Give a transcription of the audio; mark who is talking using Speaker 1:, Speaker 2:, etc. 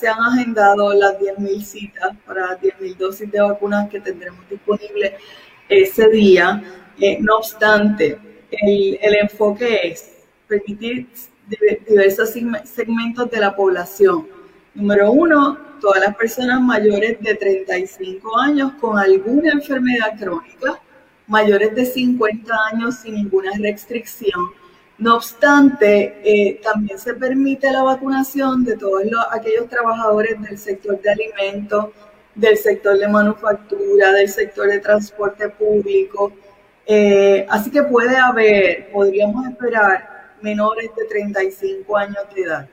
Speaker 1: Se han agendado las 10.000 citas para 10.000 dosis de vacunas que tendremos disponibles ese día. Eh, no obstante, el, el enfoque es permitir diversos segmentos de la población. Número uno, todas las personas mayores de 35 años con alguna enfermedad crónica, mayores de 50 años sin ninguna restricción. No obstante, eh, también se permite la vacunación de todos los, aquellos trabajadores del sector de alimentos, del sector de manufactura, del sector de transporte público. Eh, así que puede haber, podríamos esperar, menores de 35 años de edad.